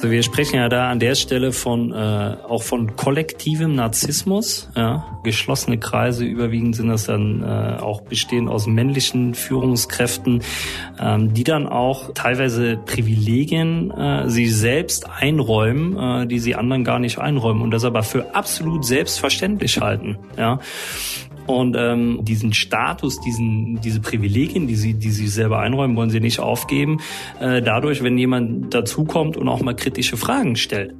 Also wir sprechen ja da an der Stelle von äh, auch von kollektivem Narzissmus. Ja? Geschlossene Kreise, überwiegend sind das dann äh, auch bestehend aus männlichen Führungskräften, ähm, die dann auch teilweise Privilegien äh, sie selbst einräumen, äh, die sie anderen gar nicht einräumen und das aber für absolut selbstverständlich halten. Ja? Und ähm, diesen Status, diesen, diese Privilegien, die sie, die sie selber einräumen, wollen sie nicht aufgeben. Äh, dadurch, wenn jemand dazukommt und auch mal kritische Fragen stellt.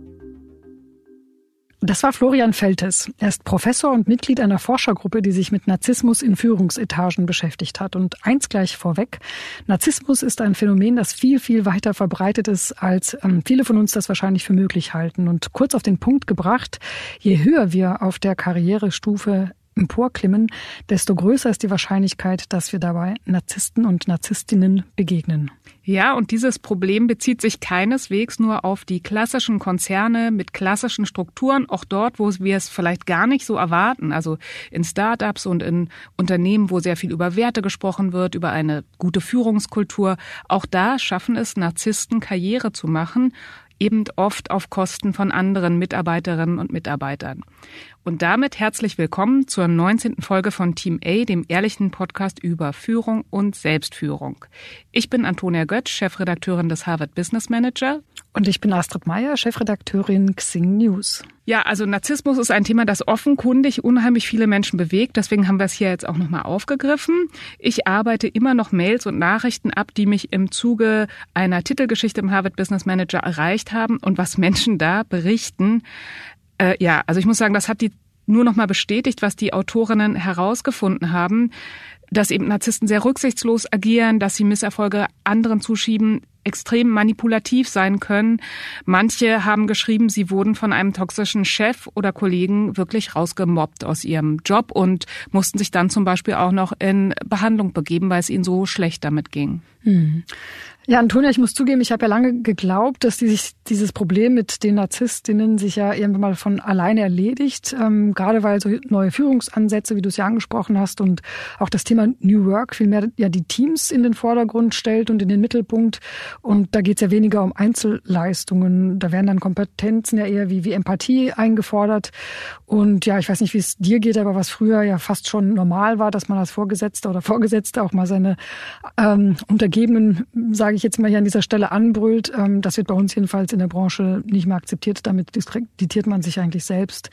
Das war Florian Feltes. Er ist Professor und Mitglied einer Forschergruppe, die sich mit Narzissmus in Führungsetagen beschäftigt hat. Und eins gleich vorweg. Narzissmus ist ein Phänomen, das viel, viel weiter verbreitet ist, als ähm, viele von uns das wahrscheinlich für möglich halten. Und kurz auf den Punkt gebracht, je höher wir auf der Karrierestufe emporklimmen, desto größer ist die Wahrscheinlichkeit, dass wir dabei Narzissten und Narzisstinnen begegnen. Ja, und dieses Problem bezieht sich keineswegs nur auf die klassischen Konzerne mit klassischen Strukturen, auch dort, wo wir es vielleicht gar nicht so erwarten, also in Startups und in Unternehmen, wo sehr viel über Werte gesprochen wird, über eine gute Führungskultur. Auch da schaffen es Narzissten Karriere zu machen, eben oft auf Kosten von anderen Mitarbeiterinnen und Mitarbeitern. Und damit herzlich willkommen zur 19. Folge von Team A, dem ehrlichen Podcast über Führung und Selbstführung. Ich bin Antonia Götz, Chefredakteurin des Harvard Business Manager. Und ich bin Astrid Meyer, Chefredakteurin Xing News. Ja, also Narzissmus ist ein Thema, das offenkundig unheimlich viele Menschen bewegt. Deswegen haben wir es hier jetzt auch nochmal aufgegriffen. Ich arbeite immer noch Mails und Nachrichten ab, die mich im Zuge einer Titelgeschichte im Harvard Business Manager erreicht haben und was Menschen da berichten. Äh, ja, also ich muss sagen, das hat die nur noch mal bestätigt, was die Autorinnen herausgefunden haben, dass eben Narzissten sehr rücksichtslos agieren, dass sie Misserfolge anderen zuschieben, extrem manipulativ sein können. Manche haben geschrieben, sie wurden von einem toxischen Chef oder Kollegen wirklich rausgemobbt aus ihrem Job und mussten sich dann zum Beispiel auch noch in Behandlung begeben, weil es ihnen so schlecht damit ging. Hm. Ja, Antonia, ich muss zugeben, ich habe ja lange geglaubt, dass die sich dieses Problem mit den Narzisstinnen sich ja irgendwann mal von alleine erledigt. Ähm, gerade weil so neue Führungsansätze, wie du es ja angesprochen hast, und auch das Thema New Work vielmehr ja die Teams in den Vordergrund stellt und in den Mittelpunkt. Und da geht es ja weniger um Einzelleistungen. Da werden dann Kompetenzen ja eher wie, wie Empathie eingefordert. Und ja, ich weiß nicht, wie es dir geht, aber was früher ja fast schon normal war, dass man als Vorgesetzter oder Vorgesetzte auch mal seine ähm, Untergebenen, sage ich jetzt mal hier an dieser Stelle, anbrüllt. Ähm, das wird bei uns jedenfalls in der Branche nicht mehr akzeptiert. Damit diskreditiert man sich eigentlich selbst.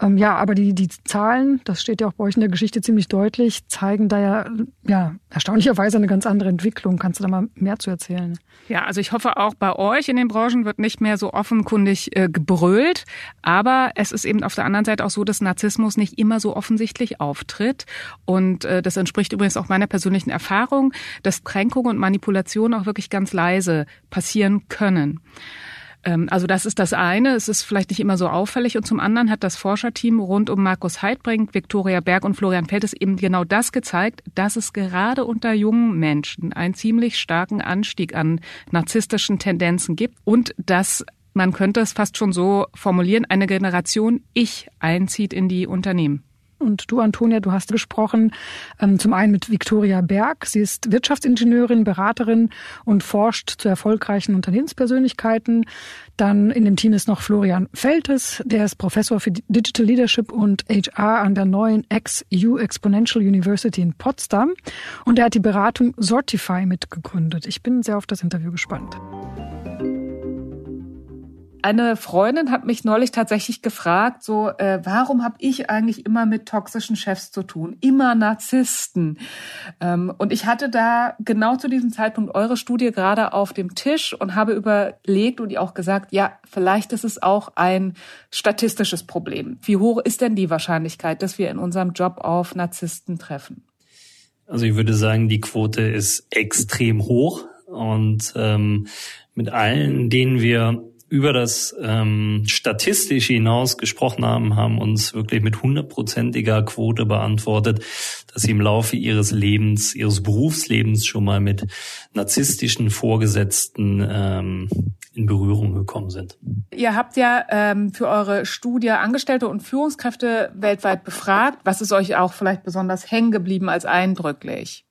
Ähm, ja, aber die, die Zahlen, das steht ja auch bei euch in der Geschichte ziemlich deutlich, zeigen da ja, ja erstaunlicherweise eine ganz andere Entwicklung. Kannst du da mal mehr zu erzählen? Ja, also ich hoffe auch bei euch in den Branchen wird nicht mehr so offenkundig äh, gebrüllt. Aber es ist eben auf der anderen Seite auch so, dass Narzissmus nicht immer so offensichtlich auftritt. Und äh, das entspricht übrigens auch meiner persönlichen Erfahrung, dass Kränkung und Manipulation auch wirklich ganz leise passieren können. Ähm, also das ist das eine. Es ist vielleicht nicht immer so auffällig. Und zum anderen hat das Forscherteam rund um Markus Heidbrink, Viktoria Berg und Florian Feltes eben genau das gezeigt, dass es gerade unter jungen Menschen einen ziemlich starken Anstieg an narzisstischen Tendenzen gibt und dass man könnte es fast schon so formulieren, eine Generation Ich einzieht in die Unternehmen. Und du, Antonia, du hast gesprochen ähm, zum einen mit Viktoria Berg. Sie ist Wirtschaftsingenieurin, Beraterin und forscht zu erfolgreichen Unternehmenspersönlichkeiten. Dann in dem Team ist noch Florian Feltes, der ist Professor für Digital Leadership und HR an der neuen XU Exponential University in Potsdam. Und er hat die Beratung Sortify mitgegründet. Ich bin sehr auf das Interview gespannt. Eine Freundin hat mich neulich tatsächlich gefragt, so, äh, warum habe ich eigentlich immer mit toxischen Chefs zu tun? Immer Narzissten. Ähm, und ich hatte da genau zu diesem Zeitpunkt eure Studie gerade auf dem Tisch und habe überlegt und ihr auch gesagt, ja, vielleicht ist es auch ein statistisches Problem. Wie hoch ist denn die Wahrscheinlichkeit, dass wir in unserem Job auf Narzissten treffen? Also ich würde sagen, die Quote ist extrem hoch und ähm, mit allen, denen wir über das ähm, Statistische hinaus gesprochen haben, haben uns wirklich mit hundertprozentiger Quote beantwortet, dass sie im Laufe ihres Lebens, ihres Berufslebens schon mal mit narzisstischen Vorgesetzten ähm, in Berührung gekommen sind. Ihr habt ja ähm, für eure Studie Angestellte und Führungskräfte weltweit befragt. Was ist euch auch vielleicht besonders hängen geblieben als eindrücklich?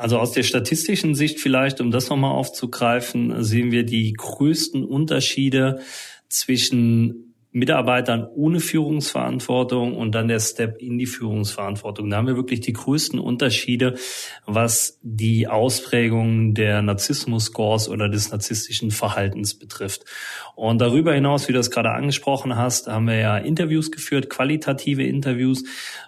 Also aus der statistischen Sicht vielleicht, um das nochmal aufzugreifen, sehen wir die größten Unterschiede zwischen Mitarbeitern ohne Führungsverantwortung und dann der Step in die Führungsverantwortung. Da haben wir wirklich die größten Unterschiede, was die Ausprägung der Narzissmus-Scores oder des narzisstischen Verhaltens betrifft. Und darüber hinaus, wie du das gerade angesprochen hast, haben wir ja Interviews geführt, qualitative Interviews,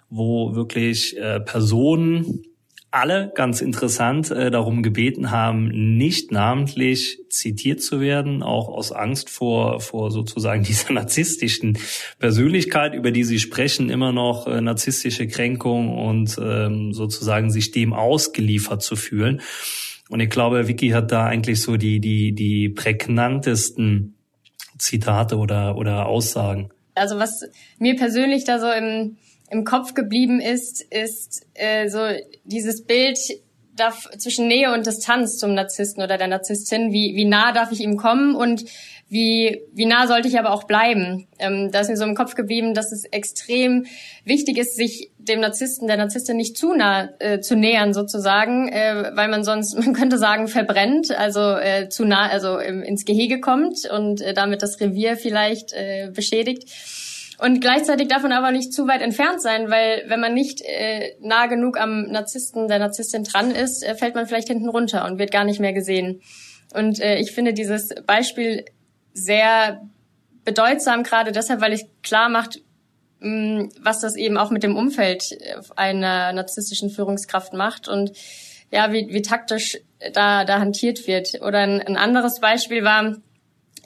wo wirklich äh, Personen alle ganz interessant äh, darum gebeten haben, nicht namentlich zitiert zu werden, auch aus Angst vor, vor sozusagen dieser narzisstischen Persönlichkeit, über die sie sprechen, immer noch äh, narzisstische Kränkung und ähm, sozusagen sich dem ausgeliefert zu fühlen. Und ich glaube, Vicky hat da eigentlich so die, die, die prägnantesten Zitate oder, oder Aussagen. Also was mir persönlich da so im im Kopf geblieben ist, ist äh, so dieses Bild darf, zwischen Nähe und Distanz zum Narzissten oder der Narzisstin. Wie, wie nah darf ich ihm kommen und wie, wie nah sollte ich aber auch bleiben? Ähm, da ist mir so im Kopf geblieben, dass es extrem wichtig ist, sich dem Narzissten, der Narzisstin nicht zu nah äh, zu nähern sozusagen, äh, weil man sonst, man könnte sagen, verbrennt, also äh, zu nah, also ähm, ins Gehege kommt und äh, damit das Revier vielleicht äh, beschädigt und gleichzeitig davon aber nicht zu weit entfernt sein, weil wenn man nicht äh, nah genug am Narzissten, der Narzisstin dran ist, äh, fällt man vielleicht hinten runter und wird gar nicht mehr gesehen. Und äh, ich finde dieses Beispiel sehr bedeutsam, gerade deshalb, weil es klar macht, mh, was das eben auch mit dem Umfeld einer narzisstischen Führungskraft macht und ja, wie, wie taktisch da, da hantiert wird. Oder ein, ein anderes Beispiel war,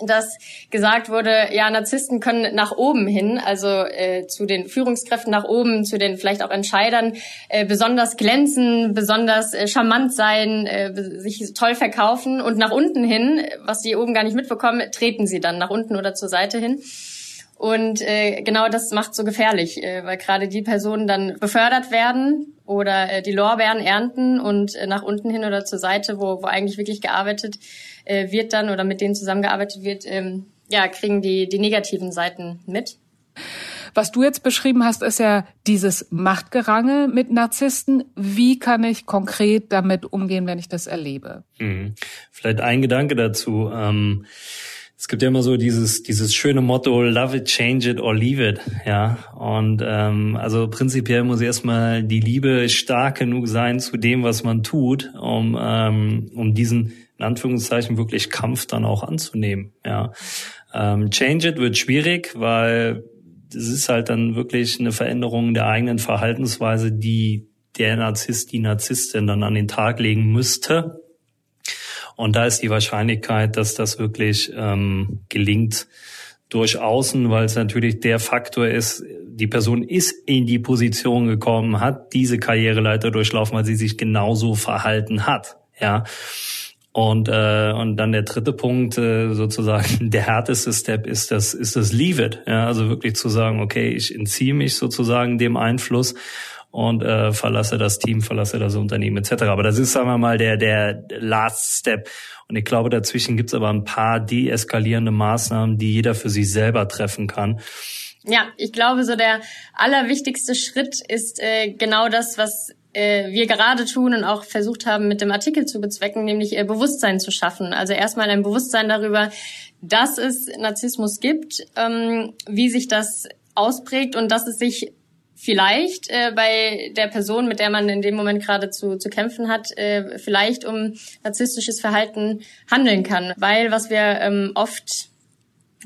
dass gesagt wurde, ja, Narzissten können nach oben hin, also äh, zu den Führungskräften nach oben, zu den vielleicht auch Entscheidern, äh, besonders glänzen, besonders äh, charmant sein, äh, sich toll verkaufen und nach unten hin, was die oben gar nicht mitbekommen, treten sie dann nach unten oder zur Seite hin. Und äh, genau das macht so gefährlich, äh, weil gerade die Personen dann befördert werden oder äh, die Lorbeeren ernten und äh, nach unten hin oder zur Seite, wo, wo eigentlich wirklich gearbeitet äh, wird dann oder mit denen zusammengearbeitet wird, ähm, ja, kriegen die, die negativen Seiten mit. Was du jetzt beschrieben hast, ist ja dieses Machtgerange mit Narzissten. Wie kann ich konkret damit umgehen, wenn ich das erlebe? Mhm. Vielleicht ein Gedanke dazu. Ähm es gibt ja immer so dieses dieses schöne Motto Love it, change it or leave it, ja. Und ähm, also prinzipiell muss erstmal die Liebe stark genug sein zu dem, was man tut, um ähm, um diesen in Anführungszeichen wirklich Kampf dann auch anzunehmen. Ja, ähm, Change It wird schwierig, weil es ist halt dann wirklich eine Veränderung der eigenen Verhaltensweise, die der Narzisst, die Narzisstin dann an den Tag legen müsste. Und da ist die Wahrscheinlichkeit, dass das wirklich ähm, gelingt, durch außen, weil es natürlich der Faktor ist, die Person ist in die Position gekommen, hat diese Karriereleiter durchlaufen, weil sie sich genauso verhalten hat. Ja. Und, äh, und dann der dritte Punkt, äh, sozusagen der härteste Step ist das, ist das Leave it. Ja, also wirklich zu sagen, okay, ich entziehe mich sozusagen dem Einfluss und äh, verlasse das Team, verlasse das Unternehmen etc. Aber das ist, sagen wir mal, der, der Last Step. Und ich glaube, dazwischen gibt's aber ein paar deeskalierende Maßnahmen, die jeder für sich selber treffen kann. Ja, ich glaube, so der allerwichtigste Schritt ist äh, genau das, was äh, wir gerade tun und auch versucht haben, mit dem Artikel zu bezwecken, nämlich äh, Bewusstsein zu schaffen. Also erstmal ein Bewusstsein darüber, dass es Narzissmus gibt, ähm, wie sich das ausprägt und dass es sich vielleicht äh, bei der Person, mit der man in dem Moment gerade zu, zu kämpfen hat, äh, vielleicht um narzisstisches Verhalten handeln kann. Weil was wir ähm, oft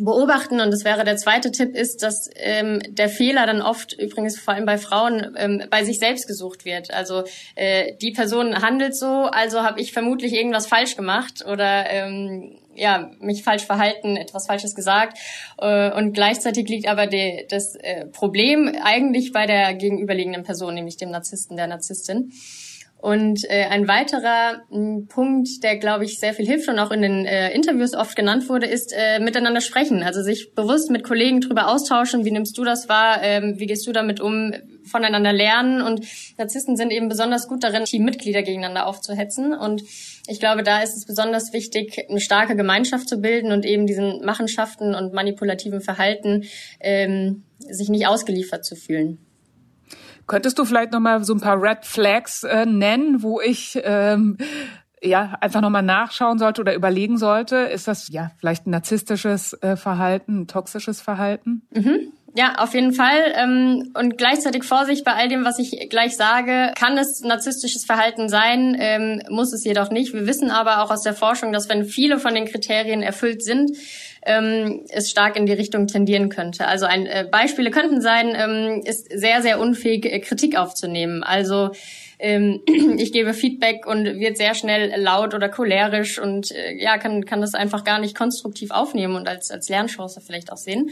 beobachten, und das wäre der zweite Tipp, ist, dass ähm, der Fehler dann oft, übrigens vor allem bei Frauen, ähm, bei sich selbst gesucht wird. Also äh, die Person handelt so, also habe ich vermutlich irgendwas falsch gemacht oder ähm, ja, mich falsch verhalten, etwas Falsches gesagt. Äh, und gleichzeitig liegt aber die, das äh, Problem eigentlich bei der gegenüberliegenden Person, nämlich dem Narzissten, der Narzisstin. Und äh, ein weiterer m, hm, Punkt, der, glaube ich, sehr viel hilft und auch in den äh, Interviews oft genannt wurde, ist äh, miteinander sprechen. Also sich bewusst mit Kollegen drüber austauschen. Wie nimmst du das wahr? Ähm, wie gehst du damit um? Voneinander lernen. Und Narzissten sind eben besonders gut darin, Teammitglieder gegeneinander aufzuhetzen. Und ich glaube, da ist es besonders wichtig, eine starke Gemeinschaft zu bilden und eben diesen Machenschaften und manipulativen Verhalten ähm, sich nicht ausgeliefert zu fühlen. Könntest du vielleicht noch mal so ein paar Red Flags äh, nennen, wo ich ähm, ja einfach noch mal nachschauen sollte oder überlegen sollte, ist das ja vielleicht ein narzisstisches äh, Verhalten, ein toxisches Verhalten? Mhm. Ja, auf jeden Fall. Ähm, und gleichzeitig Vorsicht bei all dem, was ich gleich sage. Kann es narzisstisches Verhalten sein, ähm, muss es jedoch nicht. Wir wissen aber auch aus der Forschung, dass wenn viele von den Kriterien erfüllt sind, ähm, es stark in die Richtung tendieren könnte. Also ein, äh, Beispiele könnten sein, ist sehr, sehr unfähig, äh, Kritik aufzunehmen. Also ich gebe Feedback und wird sehr schnell laut oder cholerisch und äh, ja, kann, kann das einfach gar nicht konstruktiv aufnehmen und als, als Lernchance vielleicht auch sehen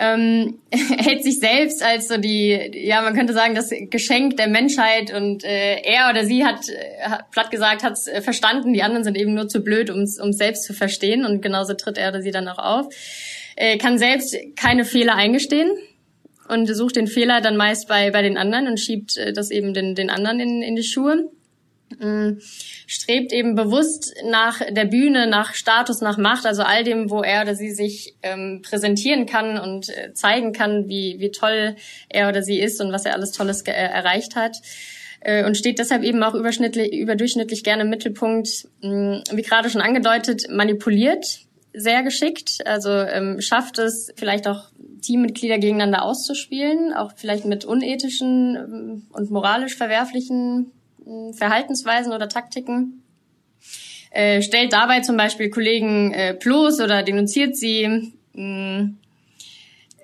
ähm, hält sich selbst als so die, ja, man könnte sagen, das Geschenk der Menschheit und äh, er oder sie hat, hat äh, platt gesagt, hat es äh, verstanden, die anderen sind eben nur zu blöd, um es selbst zu verstehen und genauso tritt er oder sie dann auch auf. Äh, kann selbst keine Fehler eingestehen und sucht den Fehler dann meist bei, bei den anderen und schiebt äh, das eben den, den anderen in, in die Schuhe. Mm, strebt eben bewusst nach der Bühne, nach Status, nach Macht, also all dem, wo er oder sie sich ähm, präsentieren kann und äh, zeigen kann, wie, wie toll er oder sie ist und was er alles Tolles äh, erreicht hat. Äh, und steht deshalb eben auch überschnittlich, überdurchschnittlich gerne im Mittelpunkt, mh, mm, wie gerade schon angedeutet, manipuliert sehr geschickt, also ähm, schafft es vielleicht auch Teammitglieder gegeneinander auszuspielen, auch vielleicht mit unethischen ähm, und moralisch verwerflichen Verhaltensweisen oder Taktiken. Äh, stellt dabei zum Beispiel Kollegen äh, bloß oder denunziert sie. Mh,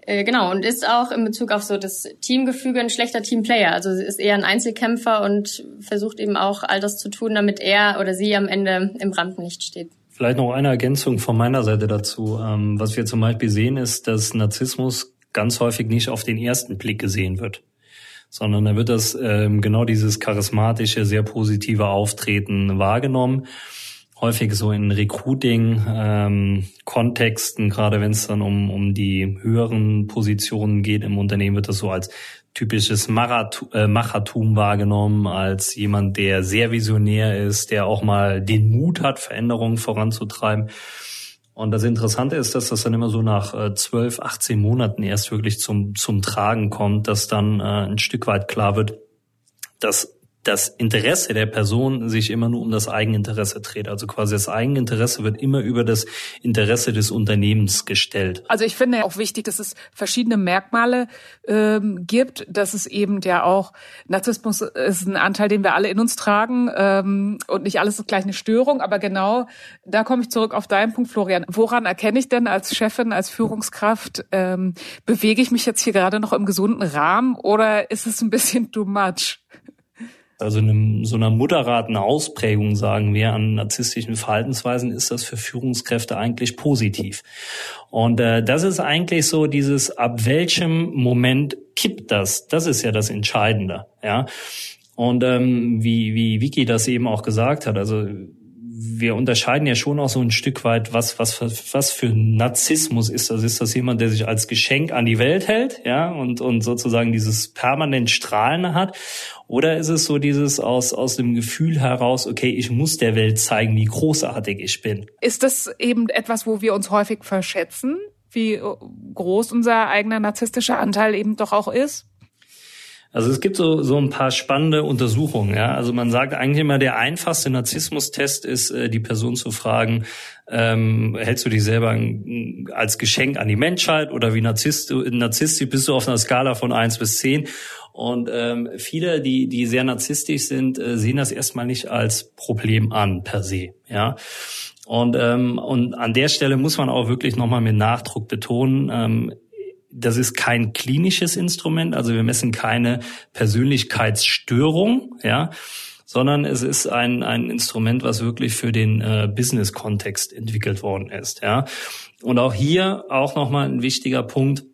äh, genau, und ist auch in Bezug auf so das Teamgefüge ein schlechter Teamplayer. Also ist eher ein Einzelkämpfer und versucht eben auch all das zu tun, damit er oder sie am Ende im Rampenlicht steht. Vielleicht noch eine Ergänzung von meiner Seite dazu. Ähm, was wir zum Beispiel sehen, ist, dass Narzissmus ganz häufig nicht auf den ersten Blick gesehen wird sondern da wird das ähm, genau dieses charismatische, sehr positive Auftreten wahrgenommen. Häufig so in Recruiting-Kontexten, ähm, gerade wenn es dann um, um die höheren Positionen geht im Unternehmen, wird das so als typisches äh, Machertum wahrgenommen, als jemand, der sehr visionär ist, der auch mal den Mut hat, Veränderungen voranzutreiben. Und das Interessante ist, dass das dann immer so nach äh, 12, 18 Monaten erst wirklich zum, zum Tragen kommt, dass dann äh, ein Stück weit klar wird, dass das Interesse der Person sich immer nur um das Eigeninteresse dreht. Also quasi das Eigeninteresse wird immer über das Interesse des Unternehmens gestellt. Also ich finde auch wichtig, dass es verschiedene Merkmale ähm, gibt, dass es eben ja auch Narzissmus ist ein Anteil, den wir alle in uns tragen ähm, und nicht alles ist gleich eine Störung, aber genau da komme ich zurück auf deinen Punkt, Florian. Woran erkenne ich denn als Chefin, als Führungskraft, ähm, bewege ich mich jetzt hier gerade noch im gesunden Rahmen oder ist es ein bisschen too much? Also in so einer moderaten Ausprägung, sagen wir, an narzisstischen Verhaltensweisen ist das für Führungskräfte eigentlich positiv. Und äh, das ist eigentlich so dieses, ab welchem Moment kippt das? Das ist ja das Entscheidende. Ja. Und ähm, wie, wie Vicky das eben auch gesagt hat, also wir unterscheiden ja schon auch so ein Stück weit, was, was, was für Narzissmus ist das? Ist das jemand, der sich als Geschenk an die Welt hält, ja, und, und sozusagen dieses permanent Strahlen hat? Oder ist es so dieses aus, aus dem Gefühl heraus, okay, ich muss der Welt zeigen, wie großartig ich bin? Ist das eben etwas, wo wir uns häufig verschätzen? Wie groß unser eigener narzisstischer Anteil eben doch auch ist? Also es gibt so, so ein paar spannende Untersuchungen. Ja? Also man sagt eigentlich immer, der einfachste Narzissmustest ist, äh, die Person zu fragen, ähm, hältst du dich selber als Geschenk an die Menschheit oder wie Narzisst, narzisstisch bist du auf einer Skala von eins bis zehn? Und ähm, viele, die, die sehr narzisstisch sind, äh, sehen das erstmal nicht als Problem an per se. Ja. Und, ähm, und an der Stelle muss man auch wirklich nochmal mit Nachdruck betonen, ähm, das ist kein klinisches Instrument, also wir messen keine Persönlichkeitsstörung, ja, sondern es ist ein, ein Instrument, was wirklich für den äh, Business-Kontext entwickelt worden ist, ja. Und auch hier auch nochmal ein wichtiger Punkt,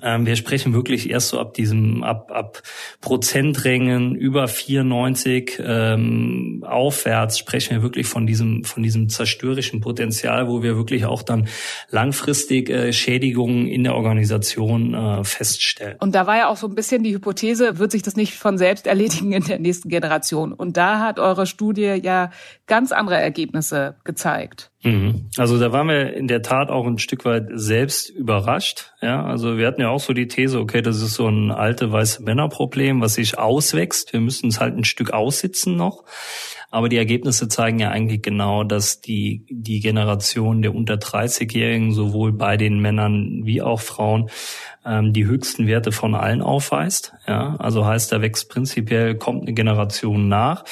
wir sprechen wirklich erst so ab diesem, ab, ab Prozenträngen über 94 ähm, aufwärts sprechen wir wirklich von diesem, von diesem zerstörerischen Potenzial, wo wir wirklich auch dann langfristig äh, Schädigungen in der Organisation äh, feststellen. Und da war ja auch so ein bisschen die Hypothese, wird sich das nicht von selbst erledigen in der nächsten Generation? Und da hat eure Studie ja ganz andere Ergebnisse gezeigt. Mhm. Also da waren wir in der Tat auch ein Stück weit selbst überrascht. Ja, also wir hatten ja auch so die These, okay, das ist so ein alte weiße Männerproblem, was sich auswächst. Wir müssen es halt ein Stück aussitzen noch. Aber die Ergebnisse zeigen ja eigentlich genau, dass die, die Generation der unter 30-Jährigen sowohl bei den Männern wie auch Frauen ähm, die höchsten Werte von allen aufweist. Ja, also heißt, da wächst prinzipiell, kommt eine Generation nach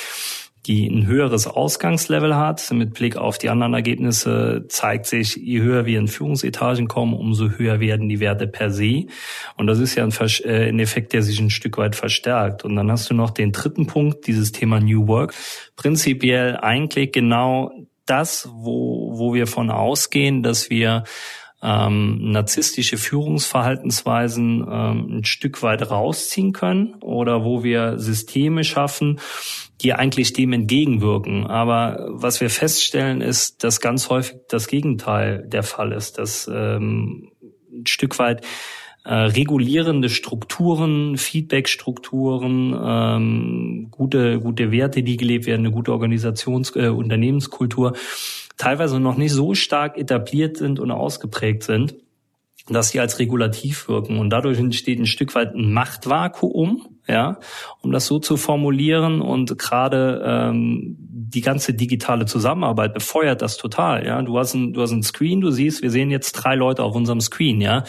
die ein höheres Ausgangslevel hat. Mit Blick auf die anderen Ergebnisse zeigt sich, je höher wir in Führungsetagen kommen, umso höher werden die Werte per se. Und das ist ja ein, äh, ein, Effekt, der sich ein Stück weit verstärkt. Und dann hast du noch den dritten Punkt, dieses Thema New Work. Prinzipiell eigentlich genau das, wo, wo wir von ausgehen, dass wir ähm, narzisstische Führungsverhaltensweisen ähm, ein Stück weit rausziehen können oder wo wir Systeme schaffen, die eigentlich dem entgegenwirken. Aber was wir feststellen, ist, dass ganz häufig das Gegenteil der Fall ist, dass ähm, ein Stück weit äh, regulierende Strukturen, Feedbackstrukturen, ähm, gute, gute Werte, die gelebt werden, eine gute Organisations-, äh, Unternehmenskultur, teilweise noch nicht so stark etabliert sind und ausgeprägt sind, dass sie als regulativ wirken. Und dadurch entsteht ein Stück weit ein Machtvakuum, ja, um das so zu formulieren. Und gerade ähm, die ganze digitale Zusammenarbeit befeuert das total. Ja, du hast ein, du hast ein Screen, du siehst, wir sehen jetzt drei Leute auf unserem Screen, ja.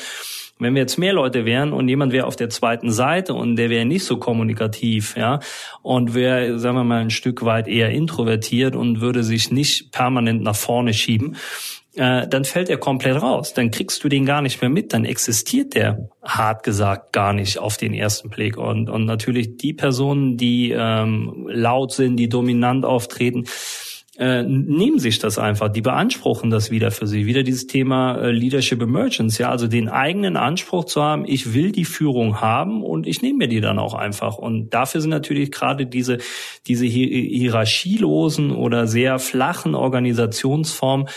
Wenn wir jetzt mehr Leute wären und jemand wäre auf der zweiten Seite und der wäre nicht so kommunikativ, ja, und wäre, sagen wir mal, ein Stück weit eher introvertiert und würde sich nicht permanent nach vorne schieben, äh, dann fällt er komplett raus. Dann kriegst du den gar nicht mehr mit. Dann existiert der, hart gesagt, gar nicht auf den ersten Blick. Und, und natürlich die Personen, die ähm, laut sind, die dominant auftreten, äh, nehmen sich das einfach, die beanspruchen das wieder für sie. Wieder dieses Thema äh, Leadership Emergence, ja, also den eigenen Anspruch zu haben, ich will die Führung haben und ich nehme mir die dann auch einfach. Und dafür sind natürlich gerade diese, diese hierarchielosen oder sehr flachen Organisationsformen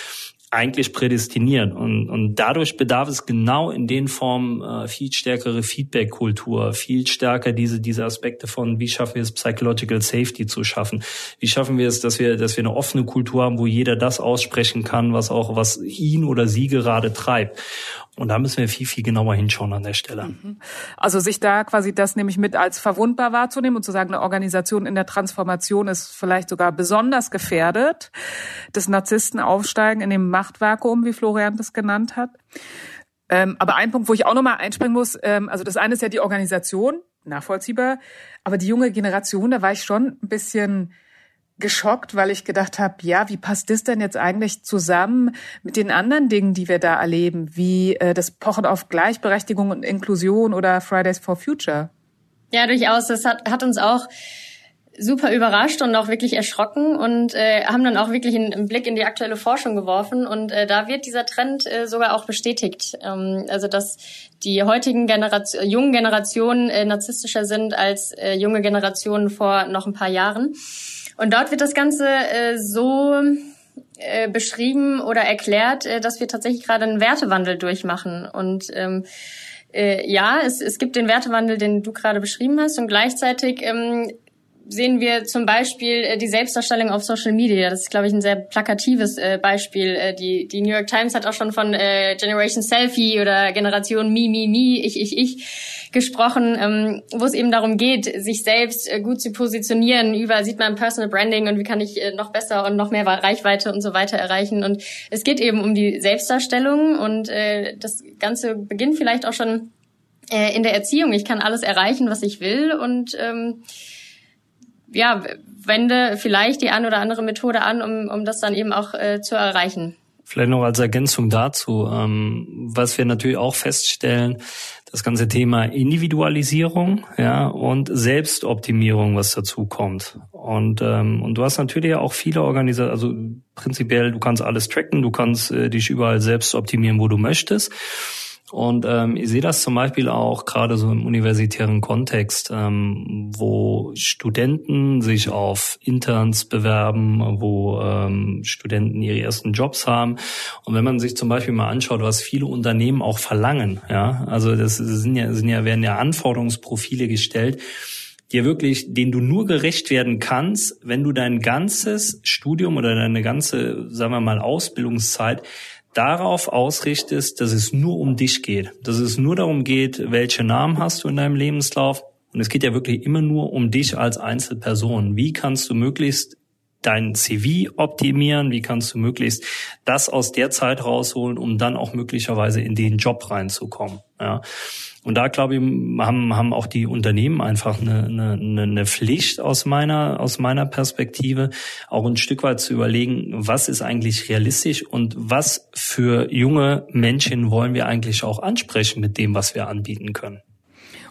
eigentlich prädestiniert. Und, und dadurch bedarf es genau in den Formen äh, viel stärkere Feedback-Kultur, viel stärker diese, diese Aspekte von, wie schaffen wir es, Psychological Safety zu schaffen? Wie schaffen wir es, dass wir, dass wir eine offene Kultur haben, wo jeder das aussprechen kann, was auch, was ihn oder sie gerade treibt? Und da müssen wir viel, viel genauer hinschauen an der Stelle. Mhm. Also sich da quasi das nämlich mit als verwundbar wahrzunehmen und zu sagen, eine Organisation in der Transformation ist vielleicht sogar besonders gefährdet, dass Narzissten aufsteigen in dem Machtvakuum, wie Florian das genannt hat. Ähm, aber ein Punkt, wo ich auch nochmal einspringen muss, ähm, also das eine ist ja die Organisation, nachvollziehbar, aber die junge Generation, da war ich schon ein bisschen geschockt, weil ich gedacht habe, ja, wie passt das denn jetzt eigentlich zusammen mit den anderen Dingen, die wir da erleben, wie äh, das Pochen auf Gleichberechtigung und Inklusion oder Fridays for Future? Ja, durchaus. Das hat, hat uns auch super überrascht und auch wirklich erschrocken und äh, haben dann auch wirklich einen, einen Blick in die aktuelle Forschung geworfen und äh, da wird dieser Trend äh, sogar auch bestätigt. Ähm, also dass die heutigen Generation, jungen Generationen äh, narzisstischer sind als äh, junge Generationen vor noch ein paar Jahren. Und dort wird das Ganze äh, so äh, beschrieben oder erklärt, äh, dass wir tatsächlich gerade einen Wertewandel durchmachen. Und ähm, äh, ja, es, es gibt den Wertewandel, den du gerade beschrieben hast, und gleichzeitig ähm, sehen wir zum Beispiel äh, die Selbstdarstellung auf Social Media. Das ist, glaube ich, ein sehr plakatives äh, Beispiel. Äh, die, die New York Times hat auch schon von Generation Selfie oder Generation Me, Me, Me, ich, ich, ich gesprochen, ähm, wo es eben darum geht, sich selbst gut zu positionieren. Über sieht man Personal Branding und wie kann ich noch besser und noch mehr Reichweite und so weiter erreichen. Und es geht eben um die Selbstdarstellung und das Ganze beginnt vielleicht auch schon in der Erziehung. Ich kann alles erreichen, was ich will und ähm, ja, wende vielleicht die ein oder andere Methode an, um, um das dann eben auch äh, zu erreichen. Vielleicht noch als Ergänzung dazu, ähm, was wir natürlich auch feststellen, das ganze Thema Individualisierung, ja, und Selbstoptimierung, was dazu kommt. Und ähm, und du hast natürlich auch viele Organisationen, also prinzipiell, du kannst alles tracken, du kannst äh, dich überall selbst optimieren, wo du möchtest. Und ähm, ich sehe das zum Beispiel auch gerade so im universitären Kontext, ähm, wo Studenten sich auf Interns bewerben, wo ähm, Studenten ihre ersten Jobs haben. Und wenn man sich zum Beispiel mal anschaut, was viele Unternehmen auch verlangen, ja, also das sind ja, sind ja werden ja Anforderungsprofile gestellt, dir wirklich, den du nur gerecht werden kannst, wenn du dein ganzes Studium oder deine ganze, sagen wir mal, Ausbildungszeit darauf ausrichtest, dass es nur um dich geht, dass es nur darum geht, welche Namen hast du in deinem Lebenslauf. Und es geht ja wirklich immer nur um dich als Einzelperson. Wie kannst du möglichst dein CV optimieren? Wie kannst du möglichst das aus der Zeit rausholen, um dann auch möglicherweise in den Job reinzukommen? Ja. Und da glaube ich, haben, haben auch die Unternehmen einfach eine, eine, eine Pflicht aus meiner, aus meiner Perspektive, auch ein Stück weit zu überlegen, was ist eigentlich realistisch und was für junge Menschen wollen wir eigentlich auch ansprechen mit dem, was wir anbieten können.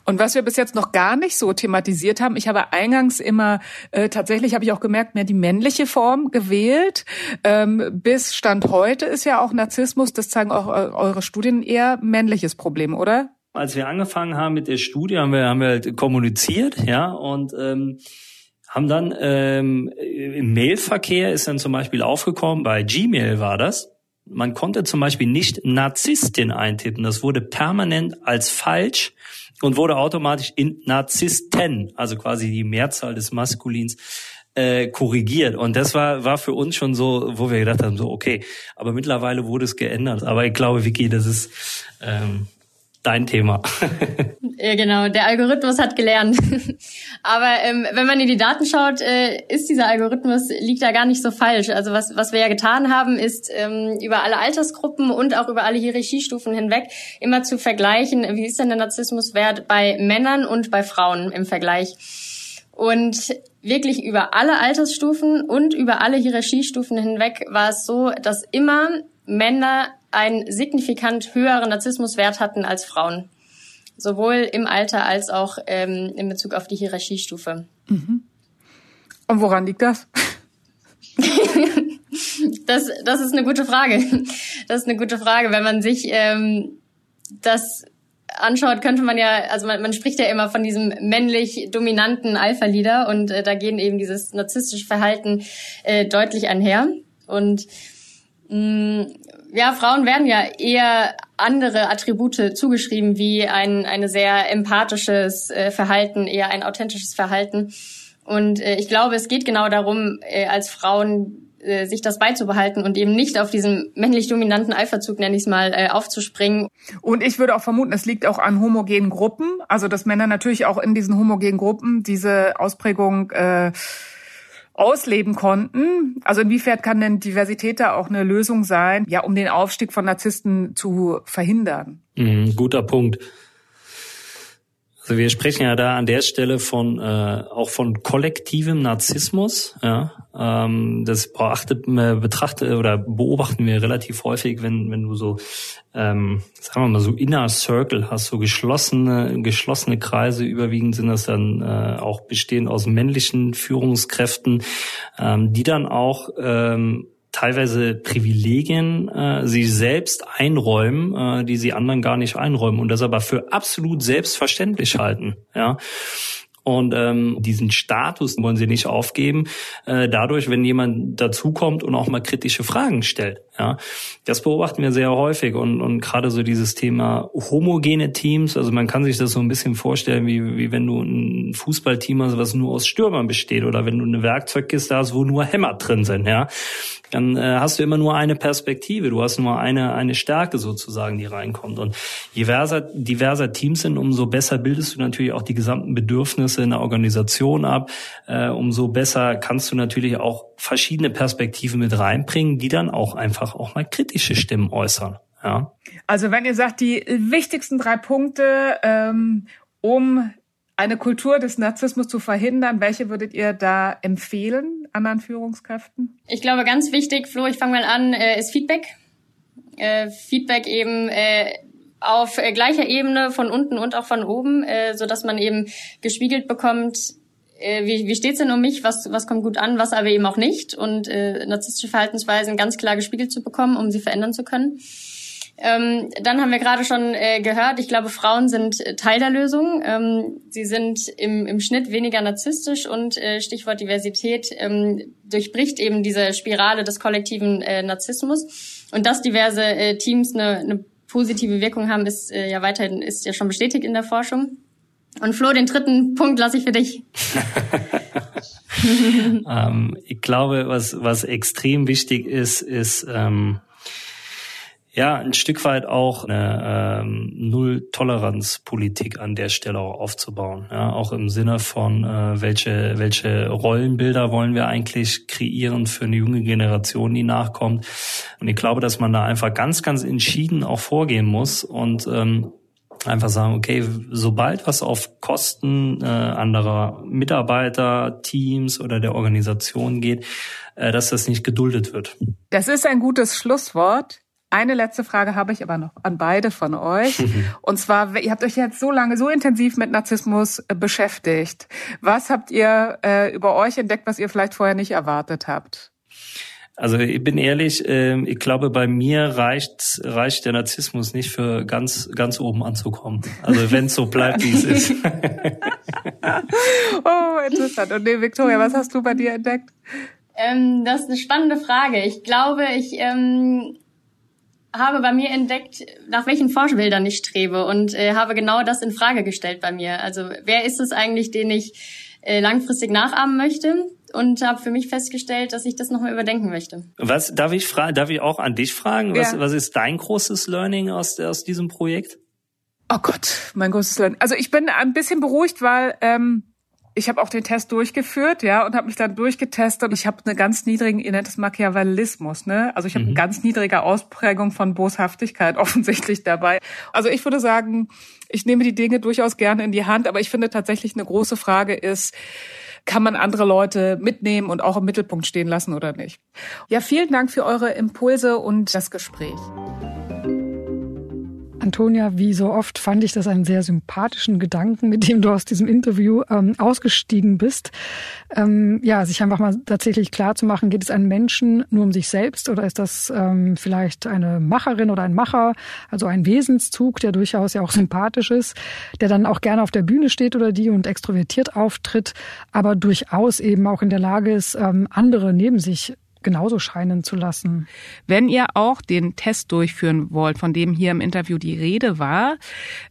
Und was wir bis jetzt noch gar nicht so thematisiert haben, ich habe eingangs immer äh, tatsächlich habe ich auch gemerkt, mehr die männliche Form gewählt. Ähm, bis Stand heute ist ja auch Narzissmus, das zeigen auch äh, eure Studien eher männliches Problem, oder? als wir angefangen haben mit der Studie, haben wir, haben wir halt kommuniziert, ja, und ähm, haben dann ähm, im Mailverkehr ist dann zum Beispiel aufgekommen, bei Gmail war das, man konnte zum Beispiel nicht Narzisstin eintippen. Das wurde permanent als falsch und wurde automatisch in Narzissten, also quasi die Mehrzahl des Maskulins, äh, korrigiert. Und das war, war für uns schon so, wo wir gedacht haben, so okay, aber mittlerweile wurde es geändert. Aber ich glaube, Vicky, das ist ähm, dein Thema. ja, genau, der Algorithmus hat gelernt. Aber ähm, wenn man in die Daten schaut, äh, ist dieser Algorithmus, liegt da gar nicht so falsch. Also was, was wir ja getan haben, ist ähm, über alle Altersgruppen und auch über alle Hierarchiestufen hinweg immer zu vergleichen, wie ist denn der Narzissmuswert bei Männern und bei Frauen im Vergleich. Und wirklich über alle Altersstufen und über alle Hierarchiestufen hinweg war es so, dass immer Männer einen signifikant höheren Narzissmuswert hatten als Frauen. Sowohl im Alter als auch ähm, in Bezug auf die Hierarchiestufe. Mhm. Und woran liegt das? das? Das ist eine gute Frage. Das ist eine gute Frage. Wenn man sich ähm, das anschaut, könnte man ja, also man, man spricht ja immer von diesem männlich dominanten Alpha-Leader und äh, da gehen eben dieses narzisstische Verhalten äh, deutlich einher. Und ja, Frauen werden ja eher andere Attribute zugeschrieben, wie ein eine sehr empathisches äh, Verhalten, eher ein authentisches Verhalten. Und äh, ich glaube, es geht genau darum, äh, als Frauen äh, sich das beizubehalten und eben nicht auf diesem männlich dominanten Alpha-Zug, nenne ich es mal, äh, aufzuspringen. Und ich würde auch vermuten, es liegt auch an homogenen Gruppen, also dass Männer natürlich auch in diesen homogenen Gruppen diese Ausprägung äh, ausleben konnten. Also inwiefern kann denn Diversität da auch eine Lösung sein, ja, um den Aufstieg von Narzissten zu verhindern? Mhm, guter Punkt. Also wir sprechen ja da an der Stelle von äh, auch von kollektivem Narzissmus. Ja, ähm, das beachtet, äh, betrachtet oder beobachten wir relativ häufig, wenn wenn du so ähm, sagen wir mal so Inner Circle hast, so geschlossene geschlossene Kreise. Überwiegend sind das dann äh, auch bestehend aus männlichen Führungskräften, ähm, die dann auch ähm, teilweise Privilegien äh, sie selbst einräumen, äh, die sie anderen gar nicht einräumen und das aber für absolut selbstverständlich halten. Ja. Und ähm, diesen Status wollen sie nicht aufgeben, äh, dadurch, wenn jemand dazukommt und auch mal kritische Fragen stellt. Ja, das beobachten wir sehr häufig und, und gerade so dieses Thema homogene Teams. Also man kann sich das so ein bisschen vorstellen, wie, wie wenn du ein Fußballteam hast, was nur aus Stürmern besteht, oder wenn du eine Werkzeugkiste hast, wo nur Hämmer drin sind. Ja, dann äh, hast du immer nur eine Perspektive. Du hast nur eine eine Stärke sozusagen, die reinkommt. Und je diverser, diverser Teams sind, umso besser bildest du natürlich auch die gesamten Bedürfnisse in der Organisation ab. Äh, umso besser kannst du natürlich auch verschiedene Perspektiven mit reinbringen, die dann auch einfach auch mal kritische Stimmen äußern. Ja. Also wenn ihr sagt, die wichtigsten drei Punkte, ähm, um eine Kultur des Narzissmus zu verhindern, welche würdet ihr da empfehlen anderen Führungskräften? Ich glaube, ganz wichtig, Flo, ich fange mal an, äh, ist Feedback. Äh, Feedback eben äh, auf äh, gleicher Ebene von unten und auch von oben, äh, so dass man eben gespiegelt bekommt, äh, wie, wie steht's denn um mich, was, was kommt gut an, was aber eben auch nicht und äh, narzisstische Verhaltensweisen ganz klar gespiegelt zu bekommen, um sie verändern zu können. Ähm, dann haben wir gerade schon äh, gehört, ich glaube, Frauen sind äh, Teil der Lösung. Ähm, sie sind im, im Schnitt weniger narzisstisch und äh, Stichwort Diversität ähm, durchbricht eben diese Spirale des kollektiven äh, Narzissmus. Und dass diverse äh, Teams eine, eine positive Wirkung haben, ist äh, ja weiterhin ist ja schon bestätigt in der Forschung. Und Flo, den dritten Punkt lasse ich für dich. ähm, ich glaube, was, was extrem wichtig ist, ist ähm, ja ein Stück weit auch eine ähm, Null-Toleranz-Politik an der Stelle auch aufzubauen. Ja, auch im Sinne von, äh, welche, welche Rollenbilder wollen wir eigentlich kreieren für eine junge Generation, die nachkommt. Und ich glaube, dass man da einfach ganz, ganz entschieden auch vorgehen muss und ähm, einfach sagen, okay, sobald was auf Kosten äh, anderer Mitarbeiter, Teams oder der Organisation geht, äh, dass das nicht geduldet wird. Das ist ein gutes Schlusswort. Eine letzte Frage habe ich aber noch an beide von euch. Und zwar, ihr habt euch jetzt so lange, so intensiv mit Narzissmus äh, beschäftigt. Was habt ihr äh, über euch entdeckt, was ihr vielleicht vorher nicht erwartet habt? Also ich bin ehrlich, ähm, ich glaube, bei mir reicht, reicht der Narzissmus nicht für ganz, ganz oben anzukommen. Also wenn es so bleibt, wie es ist. oh, interessant. Und nee, Victoria, was hast du bei dir entdeckt? Ähm, das ist eine spannende Frage. Ich glaube, ich ähm, habe bei mir entdeckt, nach welchen Forschbildern ich strebe und äh, habe genau das in Frage gestellt bei mir. Also wer ist es eigentlich, den ich äh, langfristig nachahmen möchte? Und habe für mich festgestellt, dass ich das nochmal überdenken möchte. Was darf ich fragen? Darf ich auch an dich fragen? Was, ja. was ist dein großes Learning aus, aus diesem Projekt? Oh Gott, mein großes Learning. Also ich bin ein bisschen beruhigt, weil ähm, ich habe auch den Test durchgeführt, ja, und habe mich dann durchgetestet. Ich habe eine ganz niedrigen, ihr nennt es Machiavellismus, ne? Also ich habe mhm. eine ganz niedrige Ausprägung von Boshaftigkeit offensichtlich dabei. Also ich würde sagen, ich nehme die Dinge durchaus gerne in die Hand, aber ich finde tatsächlich eine große Frage ist, kann man andere Leute mitnehmen und auch im Mittelpunkt stehen lassen oder nicht. Ja, vielen Dank für eure Impulse und das Gespräch. Antonia, wie so oft fand ich das einen sehr sympathischen Gedanken, mit dem du aus diesem Interview ähm, ausgestiegen bist. Ähm, ja, sich einfach mal tatsächlich klar zu machen, geht es einem Menschen nur um sich selbst oder ist das ähm, vielleicht eine Macherin oder ein Macher, also ein Wesenszug, der durchaus ja auch sympathisch ist, der dann auch gerne auf der Bühne steht oder die und extrovertiert auftritt, aber durchaus eben auch in der Lage ist, ähm, andere neben sich genauso scheinen zu lassen. Wenn ihr auch den Test durchführen wollt, von dem hier im Interview die Rede war,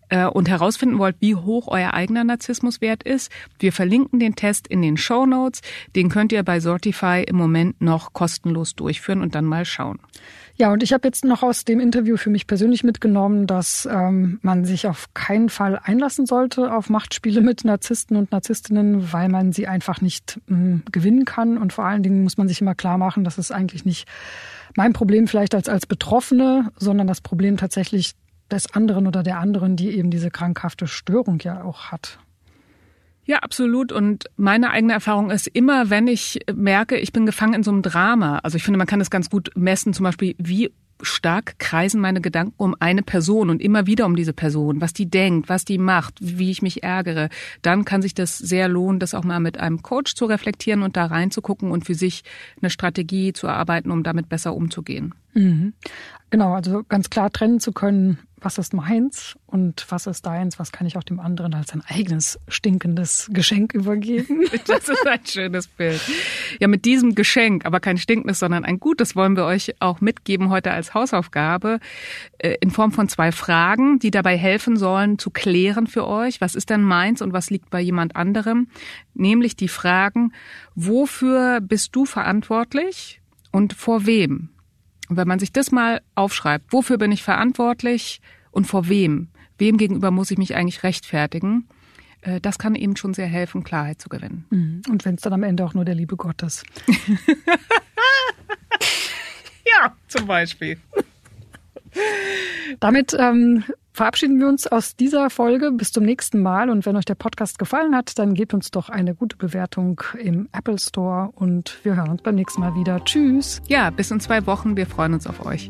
äh, und herausfinden wollt, wie hoch euer eigener Narzissmuswert ist, wir verlinken den Test in den Show Notes. Den könnt ihr bei Sortify im Moment noch kostenlos durchführen und dann mal schauen. Ja, und ich habe jetzt noch aus dem Interview für mich persönlich mitgenommen, dass ähm, man sich auf keinen Fall einlassen sollte auf Machtspiele mit Narzissten und Narzisstinnen, weil man sie einfach nicht ähm, gewinnen kann. Und vor allen Dingen muss man sich immer klar machen, dass es eigentlich nicht mein Problem vielleicht als, als Betroffene, sondern das Problem tatsächlich des anderen oder der anderen, die eben diese krankhafte Störung ja auch hat. Ja, absolut. Und meine eigene Erfahrung ist immer, wenn ich merke, ich bin gefangen in so einem Drama. Also ich finde, man kann das ganz gut messen, zum Beispiel, wie stark kreisen meine Gedanken um eine Person und immer wieder um diese Person, was die denkt, was die macht, wie ich mich ärgere, dann kann sich das sehr lohnen, das auch mal mit einem Coach zu reflektieren und da reinzugucken und für sich eine Strategie zu erarbeiten, um damit besser umzugehen. Mhm. Genau, also ganz klar trennen zu können, was ist meins und was ist deins, was kann ich auch dem anderen als ein eigenes stinkendes Geschenk übergeben. Das ist ein schönes Bild. Ja, mit diesem Geschenk, aber kein stinkendes, sondern ein gutes, wollen wir euch auch mitgeben heute als Hausaufgabe äh, in Form von zwei Fragen, die dabei helfen sollen zu klären für euch, was ist denn meins und was liegt bei jemand anderem. Nämlich die Fragen, wofür bist du verantwortlich und vor wem? Und wenn man sich das mal aufschreibt, wofür bin ich verantwortlich und vor wem? Wem gegenüber muss ich mich eigentlich rechtfertigen? Äh, das kann eben schon sehr helfen, Klarheit zu gewinnen. Mhm. Und wenn es dann am Ende auch nur der Liebe Gottes. ja, zum Beispiel. Damit ähm, verabschieden wir uns aus dieser Folge. Bis zum nächsten Mal. Und wenn euch der Podcast gefallen hat, dann gebt uns doch eine gute Bewertung im Apple Store und wir hören uns beim nächsten Mal wieder. Tschüss. Ja, bis in zwei Wochen. Wir freuen uns auf euch.